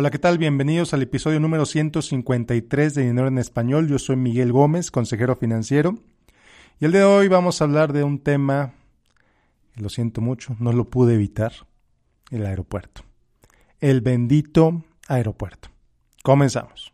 Hola, ¿qué tal? Bienvenidos al episodio número 153 de Dinero en Español. Yo soy Miguel Gómez, consejero financiero. Y el día de hoy vamos a hablar de un tema, lo siento mucho, no lo pude evitar, el aeropuerto. El bendito aeropuerto. Comenzamos.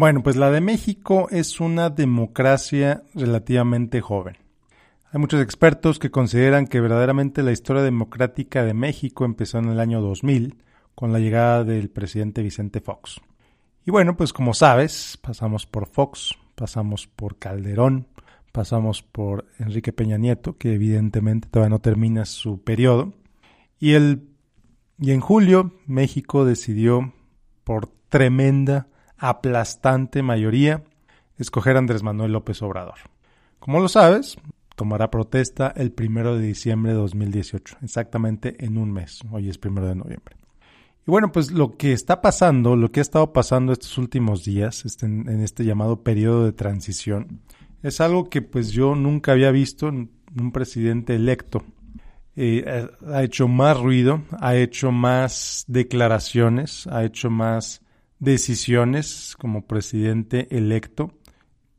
Bueno, pues la de México es una democracia relativamente joven. Hay muchos expertos que consideran que verdaderamente la historia democrática de México empezó en el año 2000 con la llegada del presidente Vicente Fox. Y bueno, pues como sabes, pasamos por Fox, pasamos por Calderón, pasamos por Enrique Peña Nieto, que evidentemente todavía no termina su periodo. Y, el, y en julio México decidió por tremenda aplastante mayoría escoger a Andrés Manuel López Obrador. Como lo sabes, tomará protesta el primero de diciembre de 2018, exactamente en un mes. Hoy es primero de noviembre. Y bueno, pues lo que está pasando, lo que ha estado pasando estos últimos días, este, en este llamado periodo de transición, es algo que pues yo nunca había visto en un presidente electo. Eh, ha hecho más ruido, ha hecho más declaraciones, ha hecho más decisiones como presidente electo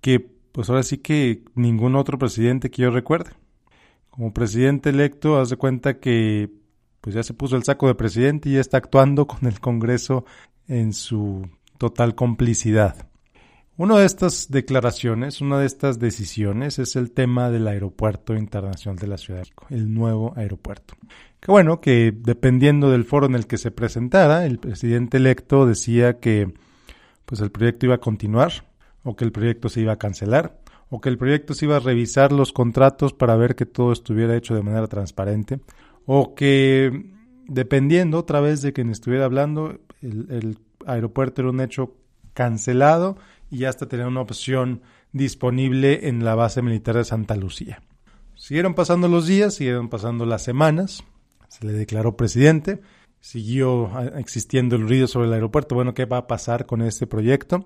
que pues ahora sí que ningún otro presidente que yo recuerde. Como presidente electo, haz de cuenta que pues ya se puso el saco de presidente y ya está actuando con el Congreso en su total complicidad. Una de estas declaraciones, una de estas decisiones es el tema del Aeropuerto Internacional de la Ciudad de México, el nuevo aeropuerto. Que bueno, que dependiendo del foro en el que se presentara, el presidente electo decía que pues el proyecto iba a continuar, o que el proyecto se iba a cancelar, o que el proyecto se iba a revisar los contratos para ver que todo estuviera hecho de manera transparente, o que dependiendo otra vez de quien estuviera hablando, el, el aeropuerto era un hecho cancelado y hasta tener una opción disponible en la base militar de Santa Lucía. Siguieron pasando los días, siguieron pasando las semanas, se le declaró presidente, siguió ah, existiendo el ruido sobre el aeropuerto. Bueno, ¿qué va a pasar con este proyecto?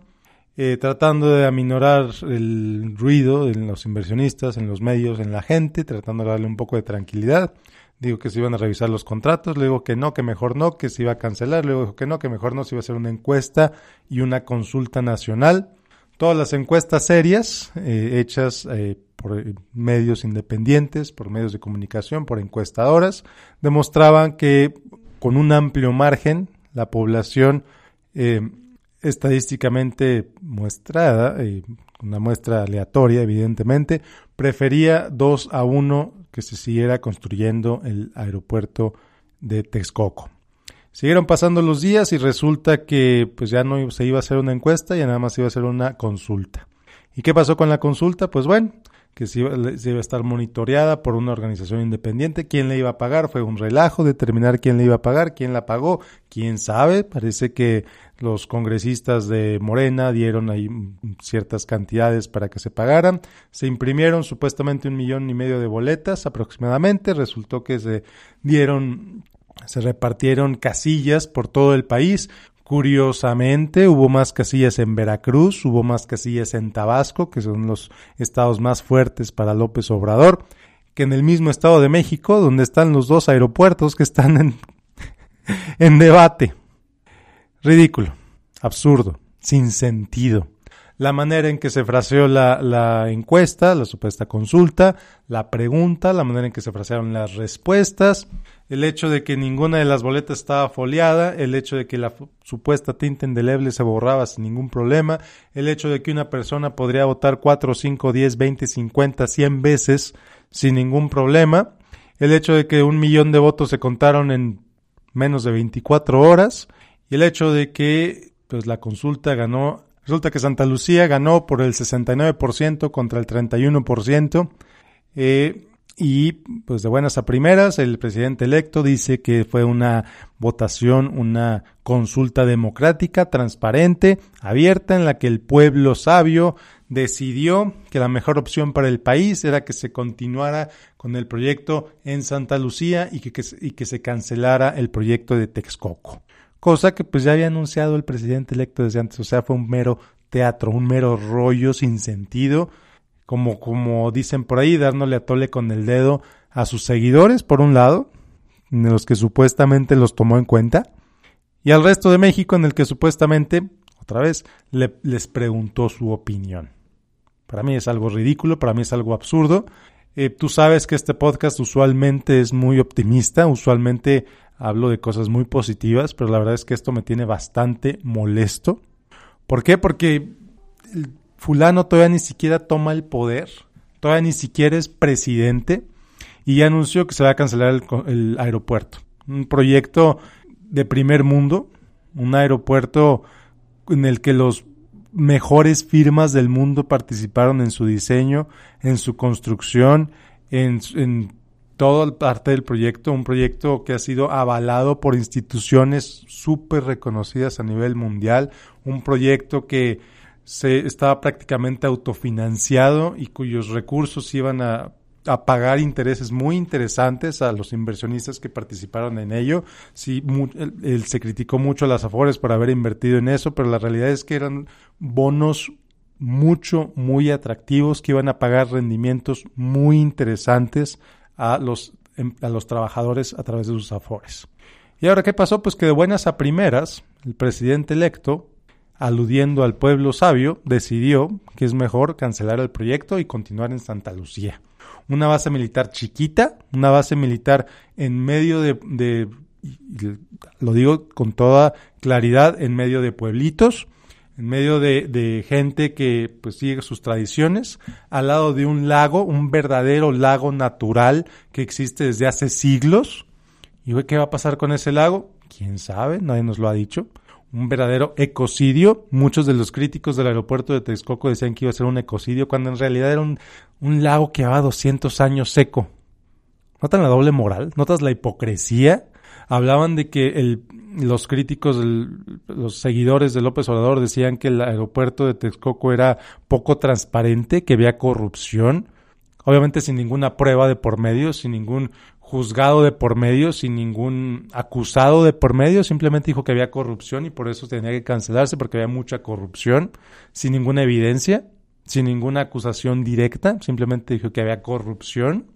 Eh, tratando de aminorar el ruido en los inversionistas, en los medios, en la gente, tratando de darle un poco de tranquilidad. Digo que se iban a revisar los contratos, luego que no, que mejor no, que se iba a cancelar, luego que no, que mejor no, se iba a hacer una encuesta y una consulta nacional. Todas las encuestas serias, eh, hechas eh, por medios independientes, por medios de comunicación, por encuestadoras, demostraban que con un amplio margen la población eh, estadísticamente muestrada, eh, una muestra aleatoria evidentemente, prefería 2 a 1 que se siguiera construyendo el aeropuerto de Texcoco. Siguieron pasando los días y resulta que pues ya no se iba a hacer una encuesta, ya nada más iba a hacer una consulta. ¿Y qué pasó con la consulta? Pues bueno, que se iba, a estar monitoreada por una organización independiente. ¿Quién le iba a pagar? Fue un relajo determinar quién le iba a pagar, quién la pagó, quién sabe. Parece que los congresistas de Morena dieron ahí ciertas cantidades para que se pagaran. Se imprimieron supuestamente un millón y medio de boletas aproximadamente. Resultó que se dieron se repartieron casillas por todo el país. Curiosamente, hubo más casillas en Veracruz, hubo más casillas en Tabasco, que son los estados más fuertes para López Obrador, que en el mismo estado de México, donde están los dos aeropuertos que están en, en debate. Ridículo, absurdo, sin sentido la manera en que se fraseó la, la, encuesta, la supuesta consulta, la pregunta, la manera en que se frasearon las respuestas, el hecho de que ninguna de las boletas estaba foliada, el hecho de que la supuesta tinta indeleble se borraba sin ningún problema, el hecho de que una persona podría votar 4, 5, 10, 20, 50, 100 veces sin ningún problema, el hecho de que un millón de votos se contaron en menos de 24 horas, y el hecho de que pues la consulta ganó Resulta que Santa Lucía ganó por el 69% contra el 31%. Eh, y pues de buenas a primeras, el presidente electo dice que fue una votación, una consulta democrática, transparente, abierta, en la que el pueblo sabio decidió que la mejor opción para el país era que se continuara con el proyecto en Santa Lucía y que, y que se cancelara el proyecto de Texcoco. Cosa que pues ya había anunciado el presidente electo desde antes, o sea, fue un mero teatro, un mero rollo sin sentido, como, como dicen por ahí, dándole a tole con el dedo a sus seguidores, por un lado, en los que supuestamente los tomó en cuenta, y al resto de México en el que supuestamente, otra vez, les preguntó su opinión. Para mí es algo ridículo, para mí es algo absurdo. Eh, tú sabes que este podcast usualmente es muy optimista, usualmente hablo de cosas muy positivas, pero la verdad es que esto me tiene bastante molesto. ¿Por qué? Porque fulano todavía ni siquiera toma el poder, todavía ni siquiera es presidente y ya anunció que se va a cancelar el, el aeropuerto. Un proyecto de primer mundo, un aeropuerto en el que los mejores firmas del mundo participaron en su diseño, en su construcción, en, en toda parte del proyecto, un proyecto que ha sido avalado por instituciones súper reconocidas a nivel mundial, un proyecto que se estaba prácticamente autofinanciado y cuyos recursos iban a a pagar intereses muy interesantes a los inversionistas que participaron en ello. Sí, se criticó mucho a las Afores por haber invertido en eso, pero la realidad es que eran bonos mucho, muy atractivos que iban a pagar rendimientos muy interesantes a los, em, a los trabajadores a través de sus Afores. ¿Y ahora qué pasó? Pues que de buenas a primeras, el presidente electo, aludiendo al pueblo sabio, decidió que es mejor cancelar el proyecto y continuar en Santa Lucía una base militar chiquita, una base militar en medio de, lo digo con toda claridad, en medio de pueblitos, en medio de, gente que pues sigue sus tradiciones, al lado de un lago, un verdadero lago natural que existe desde hace siglos. ¿Y qué va a pasar con ese lago? ¿Quién sabe? Nadie nos lo ha dicho un verdadero ecocidio. Muchos de los críticos del aeropuerto de Texcoco decían que iba a ser un ecocidio, cuando en realidad era un, lago que llevaba 200 años seco. ¿Notan la doble moral? ¿Notas la hipocresía? Hablaban de que el, los críticos, los seguidores de López Obrador decían que el aeropuerto de Texcoco era poco transparente, que había corrupción. Obviamente sin ninguna prueba de por medio, sin ningún juzgado de por medio, sin ningún acusado de por medio, simplemente dijo que había corrupción y por eso tenía que cancelarse porque había mucha corrupción, sin ninguna evidencia, sin ninguna acusación directa, simplemente dijo que había corrupción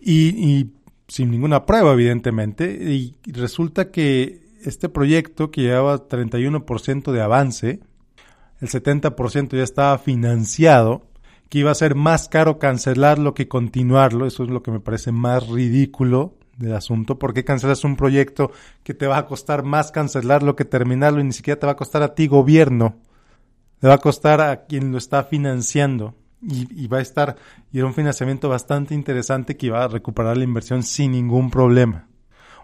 y, sin ninguna prueba, evidentemente. Y resulta que este proyecto que llevaba 31% de avance, el 70% ya estaba financiado, que iba a ser más caro cancelarlo que continuarlo. Eso es lo que me parece más ridículo del asunto. ¿Por qué cancelas un proyecto que te va a costar más cancelarlo que terminarlo y ni siquiera te va a costar a ti gobierno? Le va a costar a quien lo está financiando. Y, va a estar, y era un financiamiento bastante interesante que iba a recuperar la inversión sin ningún problema.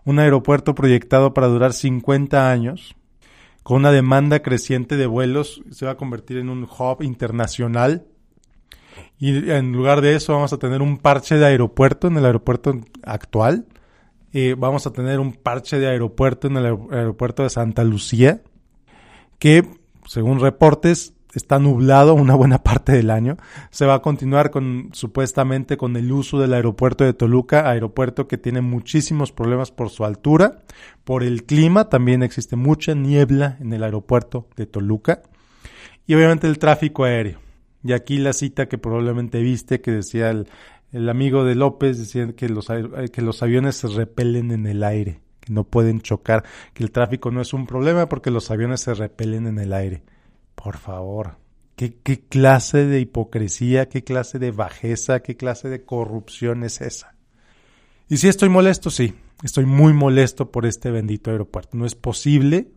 Un aeropuerto proyectado para durar 50 años, con una demanda creciente de vuelos, se va a convertir en un hub internacional y en lugar de eso vamos a tener un parche de aeropuerto en el aeropuerto actual. Eh, vamos a tener un parche de aeropuerto en el aeropuerto de Santa Lucía, que según reportes está nublado una buena parte del año. Se va a continuar con supuestamente con el uso del aeropuerto de Toluca, aeropuerto que tiene muchísimos problemas por su altura, por el clima, también existe mucha niebla en el aeropuerto de Toluca y obviamente el tráfico aéreo. Y aquí la cita que probablemente viste que decía el, amigo de López, decía que los, eh, que los aviones se repelen en el aire, que no pueden chocar, que el tráfico no es un problema porque los aviones se repelen en el aire. Por favor, ¿qué, qué clase de hipocresía, qué clase de bajeza, qué clase de corrupción es esa? Y si estoy molesto, sí, estoy muy molesto por este bendito aeropuerto. No es posible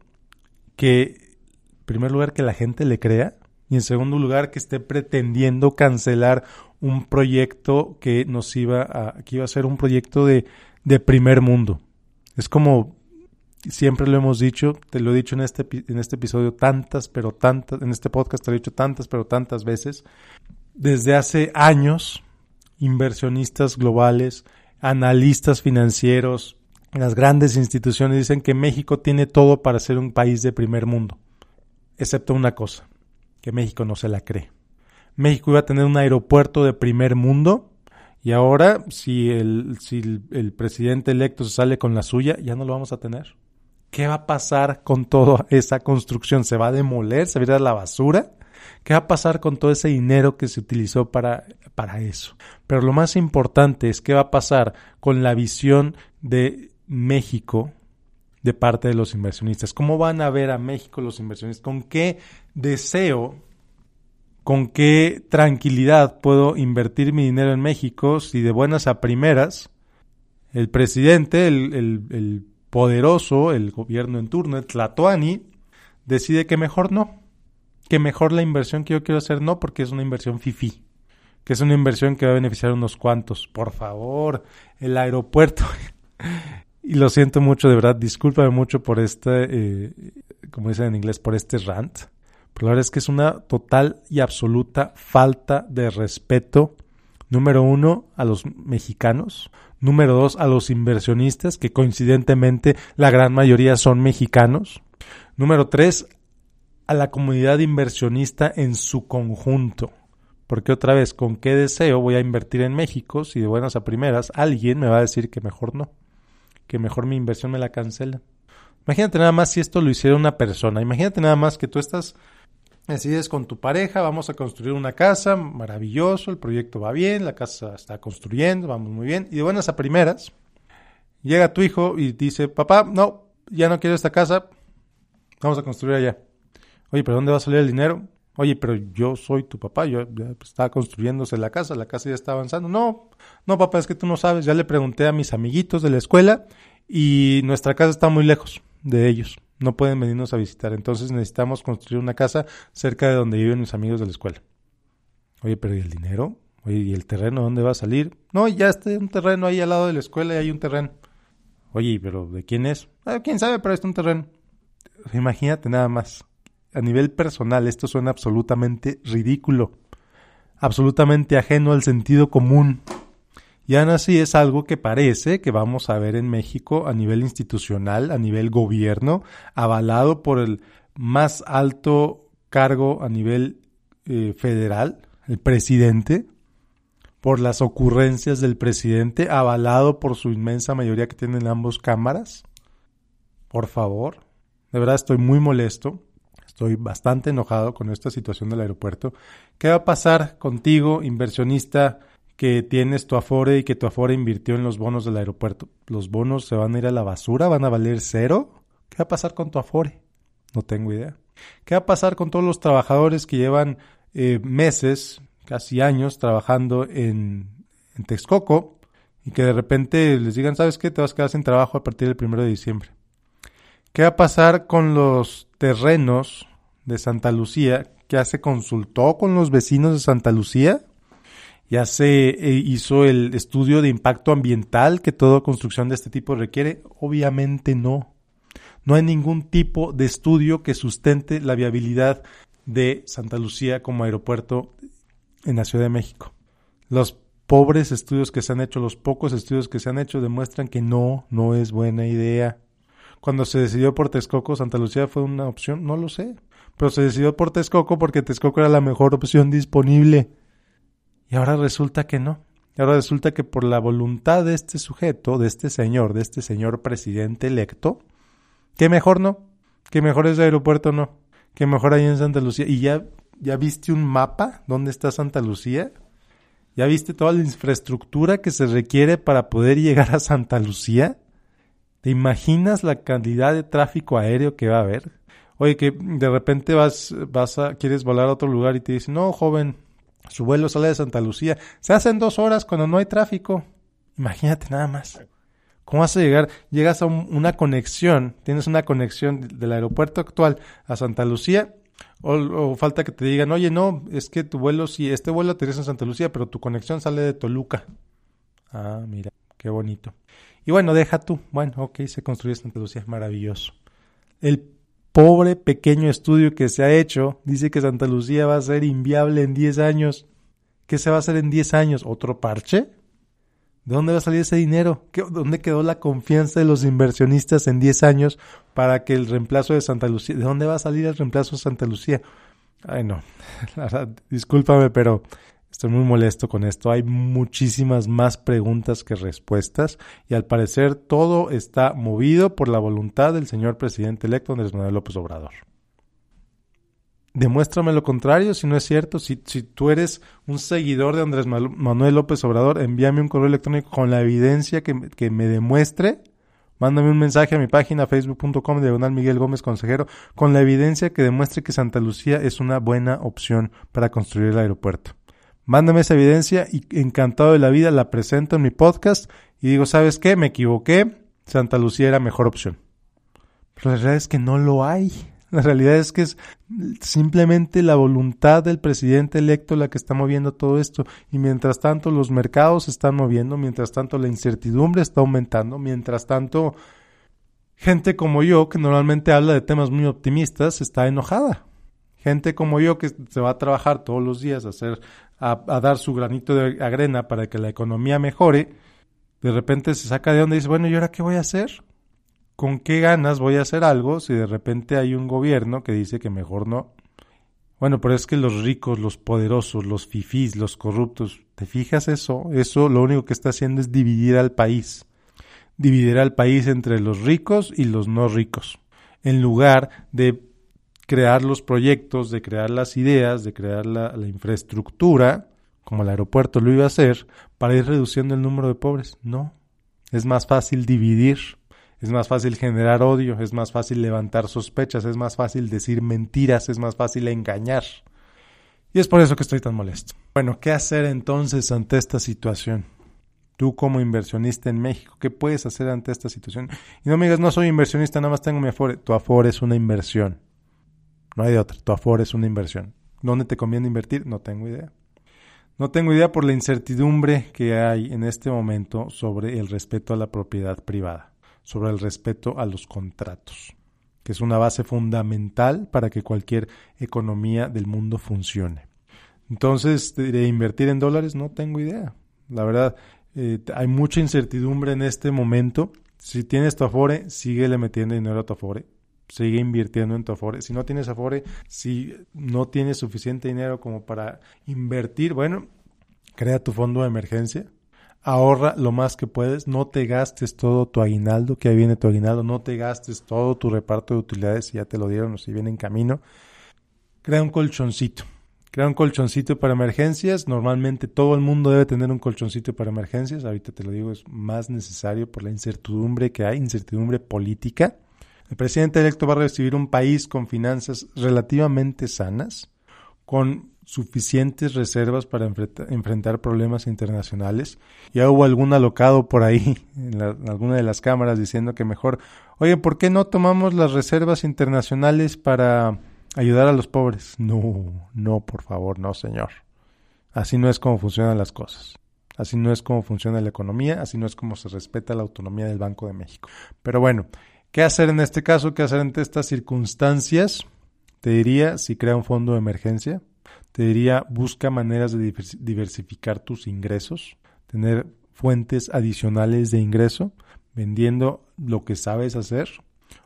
que, en primer lugar, que la gente le crea y en segundo lugar que esté pretendiendo cancelar un proyecto que nos iba a, que iba a ser un proyecto de, de primer mundo. Es como siempre lo hemos dicho, te lo he dicho en este, en este episodio tantas, pero tantas, en este podcast te lo he dicho tantas, pero tantas veces. Desde hace años, inversionistas globales, analistas financieros, las grandes instituciones dicen que México tiene todo para ser un país de primer mundo, excepto una cosa, que México no se la cree. México iba a tener un aeropuerto de primer mundo y ahora si el, si el, presidente electo se sale con la suya, ya no lo vamos a tener. ¿Qué va a pasar con toda esa construcción? ¿Se va a demoler? ¿Se va a ir a la basura? ¿Qué va a pasar con todo ese dinero que se utilizó para, para eso? Pero lo más importante es qué va a pasar con la visión de México de parte de los inversionistas. ¿Cómo van a ver a México los inversionistas? ¿Con qué deseo, con qué tranquilidad puedo invertir mi dinero en México si de buenas a primeras el presidente, el, el poderoso, el gobierno en turno, el Tlatoani, decide que mejor no? Que mejor la inversión que yo quiero hacer no, porque es una inversión FIFI que es una inversión que va a beneficiar a unos cuantos. Por favor, el aeropuerto y lo siento mucho, de verdad, discúlpame mucho por este, eh, como dicen en inglés, por este rant. Pero la verdad es que es una total y absoluta falta de respeto, número uno, a los mexicanos, número dos, a los inversionistas, que coincidentemente la gran mayoría son mexicanos, número tres, a la comunidad inversionista en su conjunto. Porque otra vez, ¿con qué deseo voy a invertir en México si de buenas a primeras alguien me va a decir que mejor no? que mejor mi inversión me la cancela. Imagínate nada más si esto lo hiciera una persona. Imagínate nada más que tú estás, decides con tu pareja, vamos a construir una casa, maravilloso, el proyecto va bien, la casa está construyendo, vamos muy bien. Y de buenas a primeras, llega tu hijo y dice, papá, no, ya no quiero esta casa, vamos a construir allá. Oye, pero ¿dónde va a salir el dinero? Oye, pero yo soy tu papá, yo estaba construyéndose la casa, la casa ya está avanzando. No, no, papá, es que tú no sabes. Ya le pregunté a mis amiguitos de la escuela y nuestra casa está muy lejos de ellos. No pueden venirnos a visitar. Entonces necesitamos construir una casa cerca de donde viven mis amigos de la escuela. Oye, pero ¿y el dinero? Oye, ¿y el terreno dónde va a salir? No, ya está un terreno ahí al lado de la escuela y hay un terreno. Oye, pero ¿de quién es? Ah, quién sabe, pero está un terreno. Imagínate nada más a nivel personal esto suena absolutamente ridículo, absolutamente ajeno al sentido común. Y aún así es algo que parece que vamos a ver en México a nivel institucional, a nivel gobierno, avalado por el más alto cargo a nivel eh, federal, el presidente, por las ocurrencias del presidente, avalado por su inmensa mayoría que tienen ambos cámaras. Por favor, de verdad estoy muy molesto. Estoy bastante enojado con esta situación del aeropuerto. ¿Qué va a pasar contigo, inversionista, que tienes tu Afore y que tu Afore invirtió en los bonos del aeropuerto? ¿Los bonos se van a ir a la basura? ¿Van a valer cero? ¿Qué va a pasar con tu Afore? No tengo idea. ¿Qué va a pasar con todos los trabajadores que llevan eh, meses, casi años, trabajando en, Texcoco y que de repente les digan, ¿sabes qué? Te vas a quedar sin trabajo a partir del primero de diciembre. ¿Qué va a pasar con los terrenos de Santa Lucía? ¿Ya se consultó con los vecinos de Santa Lucía? ¿Ya se eh, hizo el estudio de impacto ambiental que toda construcción de este tipo requiere? Obviamente no. No hay ningún tipo de estudio que sustente la viabilidad de Santa Lucía como aeropuerto en la Ciudad de México. Los pobres estudios que se han hecho, los pocos estudios que se han hecho demuestran que no, no es buena idea cuando se decidió por Texcoco, Santa Lucía fue una opción, no lo sé. Pero se decidió por Texcoco porque Texcoco era la mejor opción disponible. Y ahora resulta que no. Ahora resulta que por la voluntad de este sujeto, de este señor, de este señor presidente electo, que mejor no, que mejor ese aeropuerto no, que mejor ahí en Santa Lucía. ¿Y ya, ya viste un mapa dónde está Santa Lucía? ¿Ya viste toda la infraestructura que se requiere para poder llegar a Santa Lucía? ¿Te imaginas la cantidad de tráfico aéreo que va a haber? Oye, que de repente vas, vas a, quieres volar a otro lugar y te dicen, no, joven, su vuelo sale de Santa Lucía. Se hacen dos horas cuando no hay tráfico. Imagínate nada más. ¿Cómo vas a llegar? Llegas a una conexión, tienes una conexión del aeropuerto actual a Santa Lucía, o, falta que te digan, oye, no, es que tu vuelo, sí, este vuelo aterriza en Santa Lucía, pero tu conexión sale de Toluca. Ah, mira, qué bonito. Y bueno, deja tú. Bueno, ok, se construye Santa Lucía, maravilloso. El pobre pequeño estudio que se ha hecho dice que Santa Lucía va a ser inviable en 10 años. ¿Qué se va a hacer en 10 años? ¿Otro parche? ¿De dónde va a salir ese dinero? ¿Dónde quedó la confianza de los inversionistas en 10 años para que el reemplazo de Santa Lucía? ¿De dónde va a salir el reemplazo de Santa Lucía? Ay, no. discúlpame, pero estoy muy molesto con esto. Hay muchísimas más preguntas que respuestas y al parecer todo está movido por la voluntad del señor presidente electo Andrés Manuel López Obrador. Demuéstrame lo contrario, si no es cierto. Si, tú eres un seguidor de Andrés Manuel López Obrador, envíame un correo electrónico con la evidencia que, que me demuestre Mándame un mensaje a mi página facebook.com diagonal Miguel Gómez Consejero con la evidencia que demuestre que Santa Lucía es una buena opción para construir el aeropuerto. Mándame esa evidencia y encantado de la vida la presento en mi podcast y digo, ¿sabes qué? Me equivoqué, Santa Lucía era mejor opción. Pero la realidad es que no lo hay. La realidad es que es simplemente la voluntad del presidente electo la que está moviendo todo esto. Y mientras tanto los mercados se están moviendo, mientras tanto la incertidumbre está aumentando, mientras tanto gente como yo, que normalmente habla de temas muy optimistas, está enojada. Gente como yo que se va a trabajar todos los días a hacer, a, dar su granito de arena para que la economía mejore, de repente se saca de onda y dice, bueno, ¿y ahora qué voy a hacer? ¿con qué ganas voy a hacer algo si de repente hay un gobierno que dice que mejor no? Bueno, pero es que los ricos, los poderosos, los fifís, los corruptos, ¿te fijas eso? Eso lo único que está haciendo es dividir al país. Dividir al país entre los ricos y los no ricos. En lugar de crear los proyectos, de crear las ideas, de crear la, infraestructura, como el aeropuerto lo iba a hacer, para ir reduciendo el número de pobres. No. Es más fácil dividir es más fácil generar odio, es más fácil levantar sospechas, es más fácil decir mentiras, es más fácil engañar. Y es por eso que estoy tan molesto. Bueno, ¿qué hacer entonces ante esta situación? Tú como inversionista en México, ¿qué puedes hacer ante esta situación? Y no me digas, no soy inversionista, nada más tengo mi Afore. Tu Afore es una inversión. No hay de otra. Tu Afore es una inversión. ¿Dónde te conviene invertir? No tengo idea. No tengo idea por la incertidumbre que hay en este momento sobre el respeto a la propiedad privada sobre el respeto a los contratos, que es una base fundamental para que cualquier economía del mundo funcione. Entonces, de invertir en dólares no tengo idea. La verdad, eh, hay mucha incertidumbre en este momento. Si tienes tu Afore, síguele metiendo dinero a tu Afore. Sigue invirtiendo en tu Afore. Si no tienes Afore, si no tienes suficiente dinero como para invertir, bueno, crea tu fondo de emergencia ahorra lo más que puedes, no te gastes todo tu aguinaldo, que ahí viene tu aguinaldo, no te gastes todo tu reparto de utilidades si ya te lo dieron o si viene en camino. Crea un colchoncito. Crea un colchoncito para emergencias. Normalmente todo el mundo debe tener un colchoncito para emergencias. Ahorita te lo digo, es más necesario por la incertidumbre que hay, incertidumbre política. El presidente electo va a recibir un país con finanzas relativamente sanas, con suficientes reservas para enfrentar problemas internacionales. Ya hubo algún alocado por ahí en, alguna de las cámaras diciendo que mejor, oye, ¿por qué no tomamos las reservas internacionales para ayudar a los pobres? No, no, por favor, no, señor. Así no es como funcionan las cosas. Así no es como funciona la economía, así no es como se respeta la autonomía del Banco de México. Pero bueno, ¿qué hacer en este caso? ¿Qué hacer ante estas circunstancias? Te diría si crea un fondo de emergencia, te diría, busca maneras de diversificar tus ingresos, tener fuentes adicionales de ingreso, vendiendo lo que sabes hacer,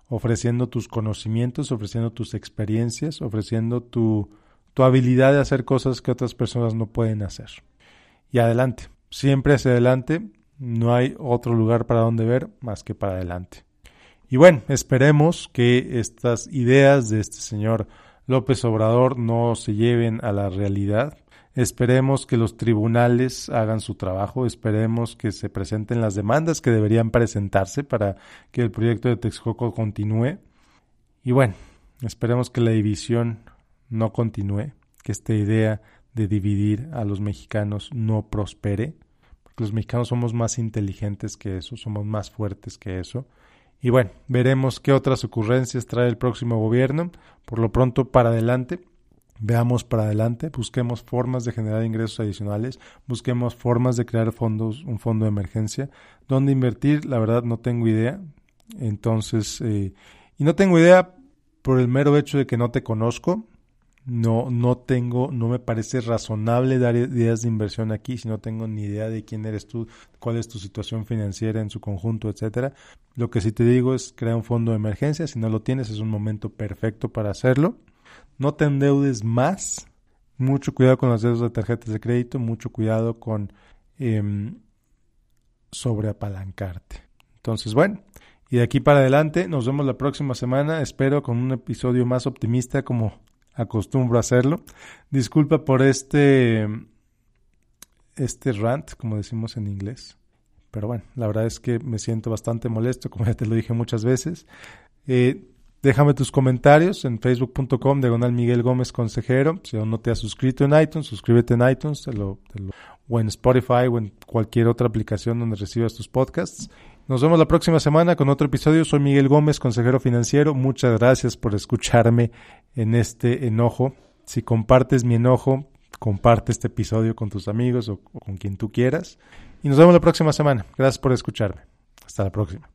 ofreciendo tus conocimientos, ofreciendo tus experiencias, ofreciendo tu, tu habilidad de hacer cosas que otras personas no pueden hacer. Y adelante, siempre hacia adelante, no hay otro lugar para donde ver más que para adelante. Y bueno, esperemos que estas ideas de este señor López Obrador no se lleven a la realidad. Esperemos que los tribunales hagan su trabajo, esperemos que se presenten las demandas que deberían presentarse para que el proyecto de Texcoco continúe. Y bueno, esperemos que la división no continúe, que esta idea de dividir a los mexicanos no prospere, porque los mexicanos somos más inteligentes que eso, somos más fuertes que eso. Y bueno, veremos qué otras ocurrencias trae el próximo gobierno. Por lo pronto, para adelante, veamos para adelante, busquemos formas de generar ingresos adicionales, busquemos formas de crear fondos, un fondo de emergencia. ¿Dónde invertir? La verdad no tengo idea. Entonces, eh, y no tengo idea por el mero hecho de que no te conozco. No, no tengo, no me parece razonable dar ideas de inversión aquí si no tengo ni idea de quién eres tú, cuál es tu situación financiera en su conjunto, etcétera. Lo que sí te digo es crear un fondo de emergencia. Si no lo tienes, es un momento perfecto para hacerlo. no te endeudes más. Mucho cuidado con los deudas de tarjetas de crédito, mucho cuidado con eh, sobreapalancarte. Entonces, bueno, y de aquí para adelante nos vemos la próxima semana, espero con un episodio más optimista como acostumbro a hacerlo. Disculpa por este este rant, como decimos en inglés. Pero bueno, la verdad es que me siento bastante molesto, como ya te lo dije muchas veces. Eh, déjame tus comentarios en facebook.com, diagonal Miguel Gómez Consejero. Si aún no te has suscrito en iTunes, suscríbete en iTunes o en Spotify o en cualquier otra aplicación donde recibas tus podcasts. Nos vemos la próxima semana con otro episodio. Soy Miguel Gómez, consejero financiero. Muchas gracias por escucharme en este enojo. Si compartes mi enojo, comparte este episodio con tus amigos o, con quien tú quieras. Y nos vemos la próxima semana. Gracias por escucharme. Hasta la próxima.